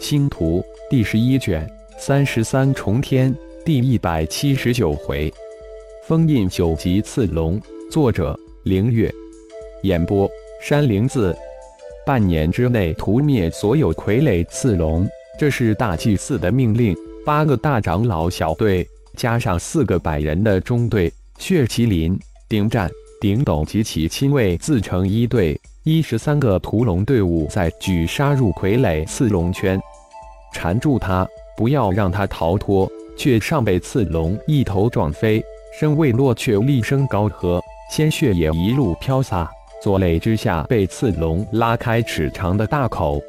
星图第十一卷三十三重天第一百七十九回，封印九级刺龙。作者：凌月。演播：山灵子。半年之内屠灭所有傀儡刺龙，这是大祭司的命令。八个大长老小队加上四个百人的中队，血麒麟、顶战、顶斗及其亲卫自成一队，一十三个屠龙队伍在举杀入傀儡刺龙圈。缠住他，不要让他逃脱，却上被刺龙一头撞飞，身未落却厉声高喝，鲜血也一路飘洒。左肋之下被刺龙拉开尺长的大口，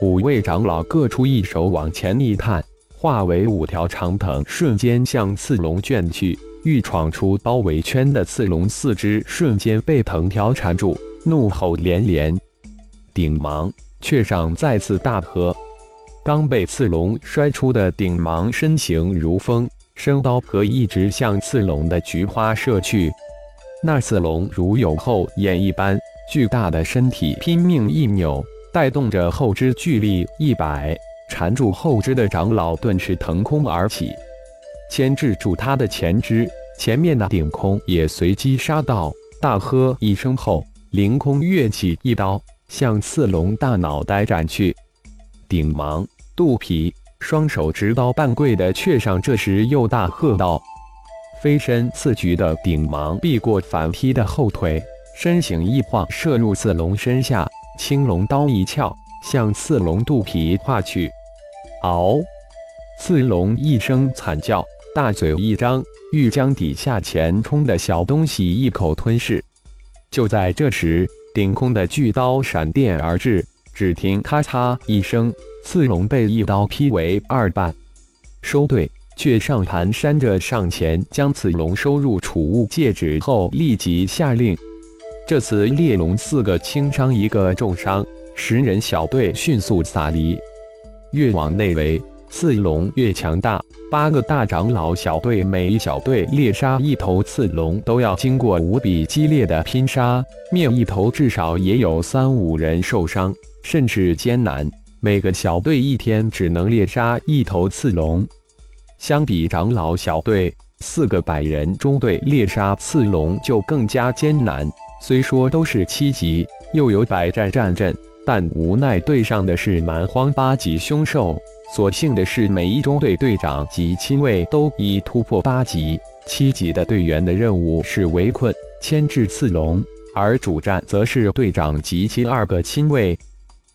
五位长老各出一手往前一探，化为五条长藤，瞬间向刺龙卷去。欲闯出包围圈的刺龙四肢瞬间被藤条缠住，怒吼连连。顶芒却上再次大喝。刚被刺龙摔出的顶芒身形如风，生刀和一直向刺龙的菊花射去。那刺龙如有后眼一般，巨大的身体拼命一扭，带动着后肢巨力一摆，缠住后肢的长老顿时腾空而起，牵制住他的前肢。前面的顶空也随机杀到，大喝一声后，凌空跃起一刀，向刺龙大脑袋斩去。顶芒、肚皮双手执刀半跪的雀上，这时又大喝道：“飞身刺局的顶芒避过反劈的后腿，身形一晃，射入刺龙身下，青龙刀一翘，向刺龙肚皮划去。嗷！刺龙一声惨叫，大嘴一张，欲将底下前冲的小东西一口吞噬。就在这时，顶空的巨刀闪电而至。只听咔嚓一声，刺龙被一刀劈为二半。收队，却上盘山着上前将此龙收入储物戒指后，立即下令：这次猎龙四个轻伤，一个重伤，十人小队迅速撒离。越往内围，刺龙越强大。八个大长老小队，每一小队猎杀一头刺龙，都要经过无比激烈的拼杀，灭一头至少也有三五人受伤。甚至艰难，每个小队一天只能猎杀一头刺龙。相比长老小队，四个百人中队猎杀刺龙就更加艰难。虽说都是七级，又有百战战阵，但无奈对上的是蛮荒八级凶兽。所幸的是，每一中队队长及亲卫都已突破八级、七级的队员的任务是围困、牵制刺龙，而主战则是队长及其二个亲卫。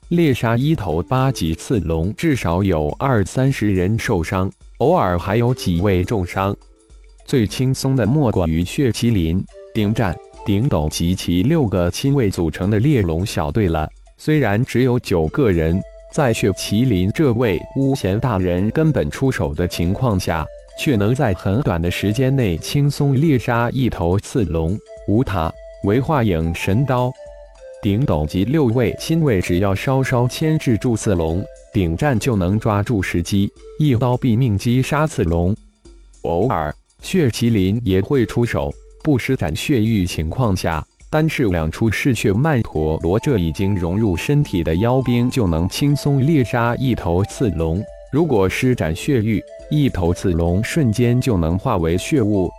猎杀一头八级刺龙，至少有二三十人受伤，偶尔还有几位重伤。最轻松的莫过于血麒麟、顶战、顶斗及其六个亲卫组成的猎龙小队了。虽然只有九个人，在血麒麟这位巫贤大人根本出手的情况下，却能在很短的时间内轻松猎杀一头刺龙。无塔为化影神刀。顶斗及六位亲卫，只要稍稍牵制住刺龙，顶战就能抓住时机，一刀毙命击杀刺龙。偶尔，血麒麟也会出手，不施展血域情况下，单是两出嗜血曼陀罗这已经融入身体的妖兵，就能轻松猎杀一头刺龙。如果施展血域，一头刺龙瞬间就能化为血雾。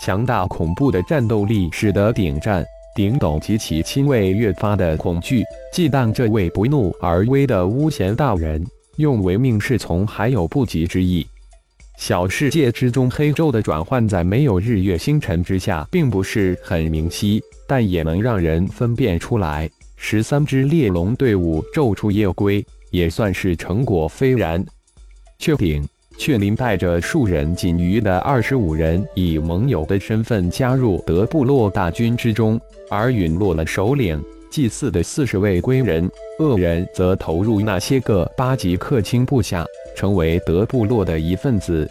强大恐怖的战斗力，使得顶战。顶斗及其亲卫越发的恐惧，忌惮这位不怒而威的巫贤大人，用唯命是从还有不及之意。小世界之中，黑昼的转换在没有日月星辰之下，并不是很明晰，但也能让人分辨出来。十三只猎龙队伍昼出夜归，也算是成果斐然。确定。雀林带着数人仅余的二十五人，以盟友的身份加入德部落大军之中，而陨落了首领祭祀的四十位归人恶人，则投入那些个八级客卿部下，成为德部落的一份子。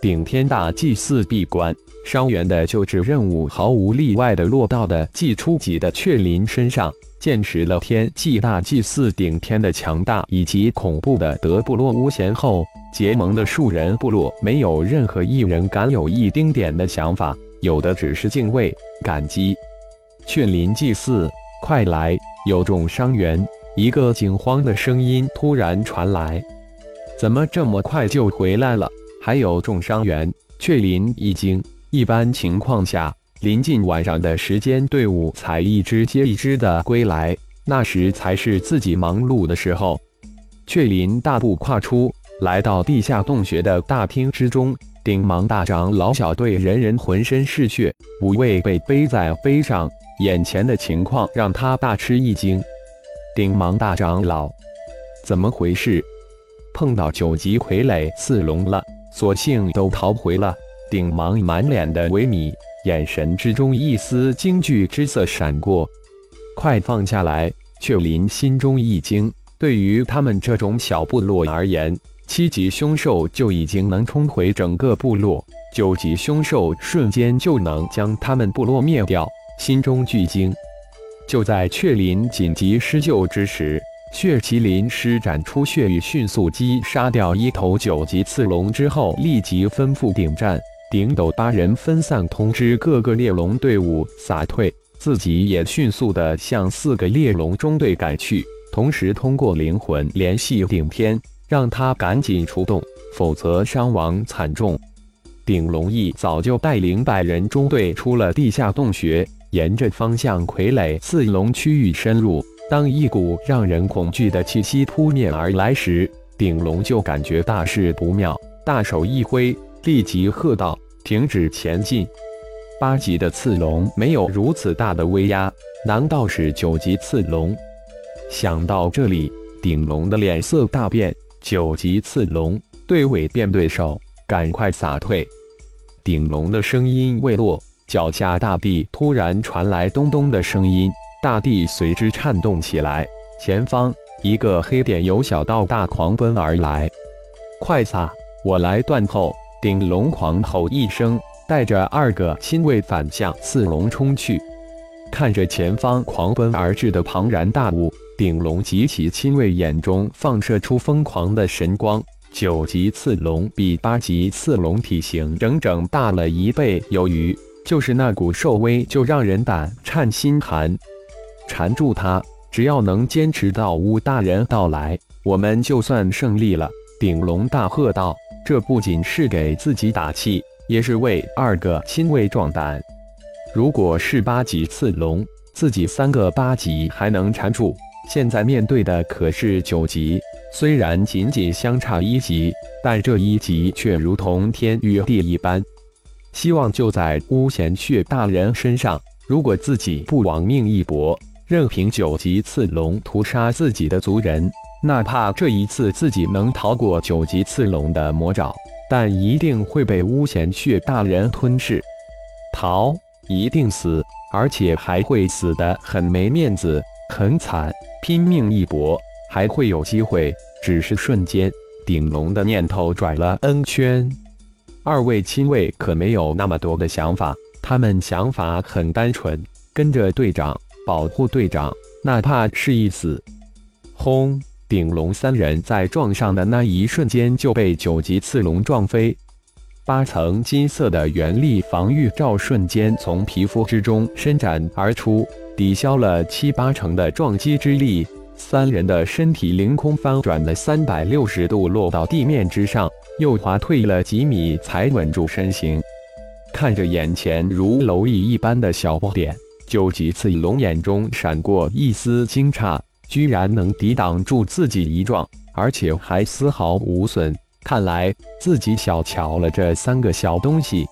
顶天大祭祀闭关，伤员的救治任务毫无例外的落到的祭初级的雀林身上。见识了天祭大祭祀顶天的强大以及恐怖的德部落巫贤后，结盟的数人部落没有任何一人敢有一丁点的想法，有的只是敬畏、感激。雀林祭祀，快来！有重伤员，一个惊慌的声音突然传来：“怎么这么快就回来了？还有重伤员？”雀林一惊，一般情况下，临近晚上的时间，队伍才一支接一支的归来，那时才是自己忙碌的时候。雀林大步跨出，来到地下洞穴的大厅之中。顶芒大长老小队人人浑身是血，五位被背在背上，眼前的情况让他大吃一惊。顶芒大长老，怎么回事？碰到九级傀儡刺龙了？索性都逃回了。顶芒满脸的萎靡，眼神之中一丝惊惧之色闪过。快放下来！雀林心中一惊，对于他们这种小部落而言。七级凶兽就已经能冲毁整个部落，九级凶兽瞬间就能将他们部落灭掉。心中巨惊。就在雀林紧急施救之时，血麒麟施展出血雨，迅速击杀掉一头九级刺龙之后，立即吩咐顶战、顶斗八人分散通知各个猎龙队伍撒退，自己也迅速的向四个猎龙中队赶去，同时通过灵魂联系顶天。让他赶紧出动，否则伤亡惨重。顶龙翼早就带领百人中队出了地下洞穴，沿着方向傀儡刺龙区域深入。当一股让人恐惧的气息扑面而来时，顶龙就感觉大事不妙，大手一挥，立即喝道：“停止前进！”八级的刺龙没有如此大的威压，难道是九级刺龙？想到这里，顶龙的脸色大变。九级刺龙对尾变对手，赶快撒退！顶龙的声音未落，脚下大地突然传来咚咚的声音，大地随之颤动起来。前方一个黑点由小到大狂奔而来，快撒！我来断后！顶龙狂吼一声，带着二个亲卫反向刺龙冲去。看着前方狂奔而至的庞然大物。顶龙及其亲卫眼中放射出疯狂的神光。九级刺龙比八级刺龙体型整整大了一倍有余，就是那股兽威就让人胆颤心寒。缠住他，只要能坚持到乌大人到来，我们就算胜利了。顶龙大喝道：“这不仅是给自己打气，也是为二个亲卫壮胆。如果是八级刺龙，自己三个八级还能缠住。”现在面对的可是九级，虽然仅仅相差一级，但这一级却如同天与地一般。希望就在巫贤血大人身上。如果自己不亡命一搏，任凭九级刺龙屠杀自己的族人，哪怕这一次自己能逃过九级刺龙的魔爪，但一定会被巫贤血大人吞噬。逃，一定死，而且还会死得很没面子，很惨。拼命一搏，还会有机会。只是瞬间，顶龙的念头转了 N 圈。二位亲卫可没有那么多的想法，他们想法很单纯：跟着队长，保护队长，哪怕是一死。轰！顶龙三人在撞上的那一瞬间就被九级刺龙撞飞，八层金色的原力防御罩瞬间从皮肤之中伸展而出。抵消了七八成的撞击之力，三人的身体凌空翻转了三百六十度，落到地面之上，又滑退了几米才稳住身形。看着眼前如蝼蚁一般的小不点，九级刺龙眼中闪过一丝惊诧，居然能抵挡住自己一撞，而且还丝毫无损。看来自己小瞧了这三个小东西。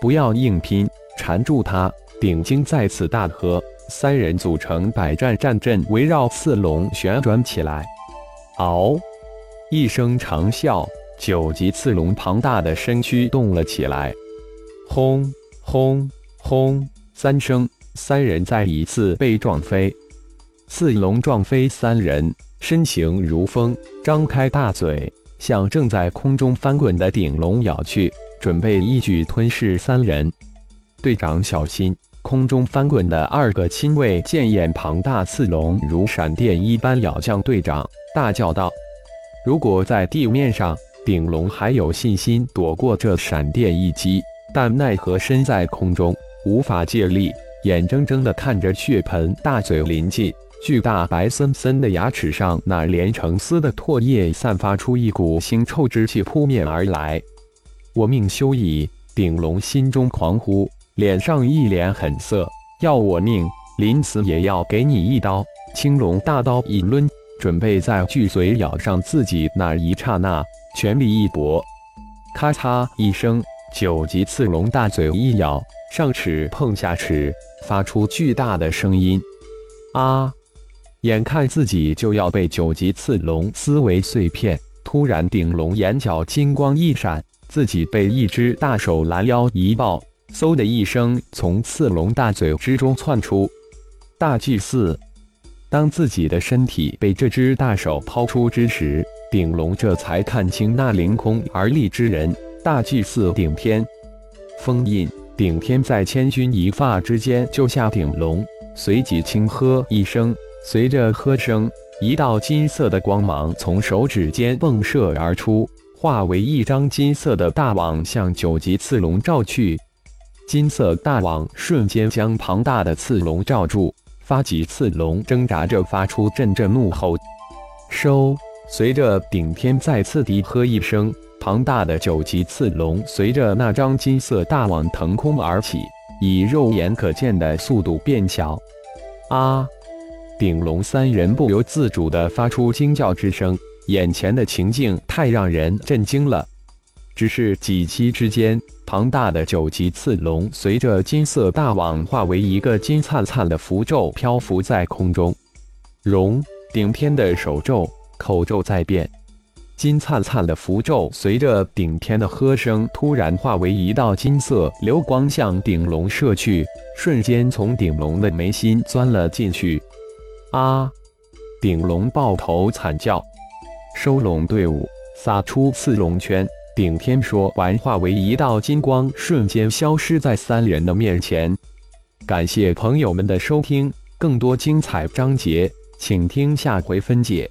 不要硬拼，缠住他！顶晶再次大喝。三人组成百战战阵，围绕刺龙旋转起来。嗷！一声长啸，九级刺龙庞大的身躯动了起来。轰轰轰！三声，三人再一次被撞飞。刺龙撞飞三人，身形如风，张开大嘴，向正在空中翻滚的顶龙咬去，准备一举吞噬三人。队长小心！空中翻滚的二个亲卫见眼庞大刺龙如闪电一般咬向队长，大叫道：“如果在地面上，顶龙还有信心躲过这闪电一击，但奈何身在空中，无法借力，眼睁睁地看着血盆大嘴临近，巨大白森森的牙齿上那连成丝的唾液散发出一股腥臭之气扑面而来。我命休矣！顶龙心中狂呼，脸上一脸狠色，要我命，临死也要给你一刀！青龙大刀一抡，准备在巨嘴咬上自己那一刹那，全力一搏。咔嚓一声，九级刺龙大嘴一咬，上齿碰下齿，发出巨大的声音。啊！眼看自己就要被九级刺龙撕为碎片，突然顶龙眼角金光一闪，自己被一只大手拦腰一抱，嗖的一声从刺龙大嘴之中窜出。大祭司，当自己的身体被这只大手抛出之时。顶龙这才看清那凌空而立之人，大祭司顶天。封印顶天在千钧一发之间救下顶龙，随即轻喝一声，随着喝声，一道金色的光芒从手指间迸射而出，化为一张金色的大网向九级刺龙罩去。金色大网瞬间将庞大的刺龙罩住，发级刺龙挣扎着发出阵阵怒吼，收。随着顶天再次低喝一声，庞大的九级刺龙随着那张金色大网腾空而起，以肉眼可见的速度变小。啊！顶龙三人不由自主地发出惊叫之声，眼前的情境太让人震惊了。只是几息之间，庞大的九级刺龙随着金色大网化为一个金灿灿的符咒，漂浮在空中。融顶天的手咒。口咒在变，金灿灿的符咒随着顶天的喝声，突然化为一道金色流光，向顶龙射去，瞬间从顶龙的眉心钻了进去。啊！顶龙抱头惨叫。收拢队伍，撒出刺龙圈。顶天说完，化为一道金光，瞬间消失在三人的面前。感谢朋友们的收听，更多精彩章节，请听下回分解。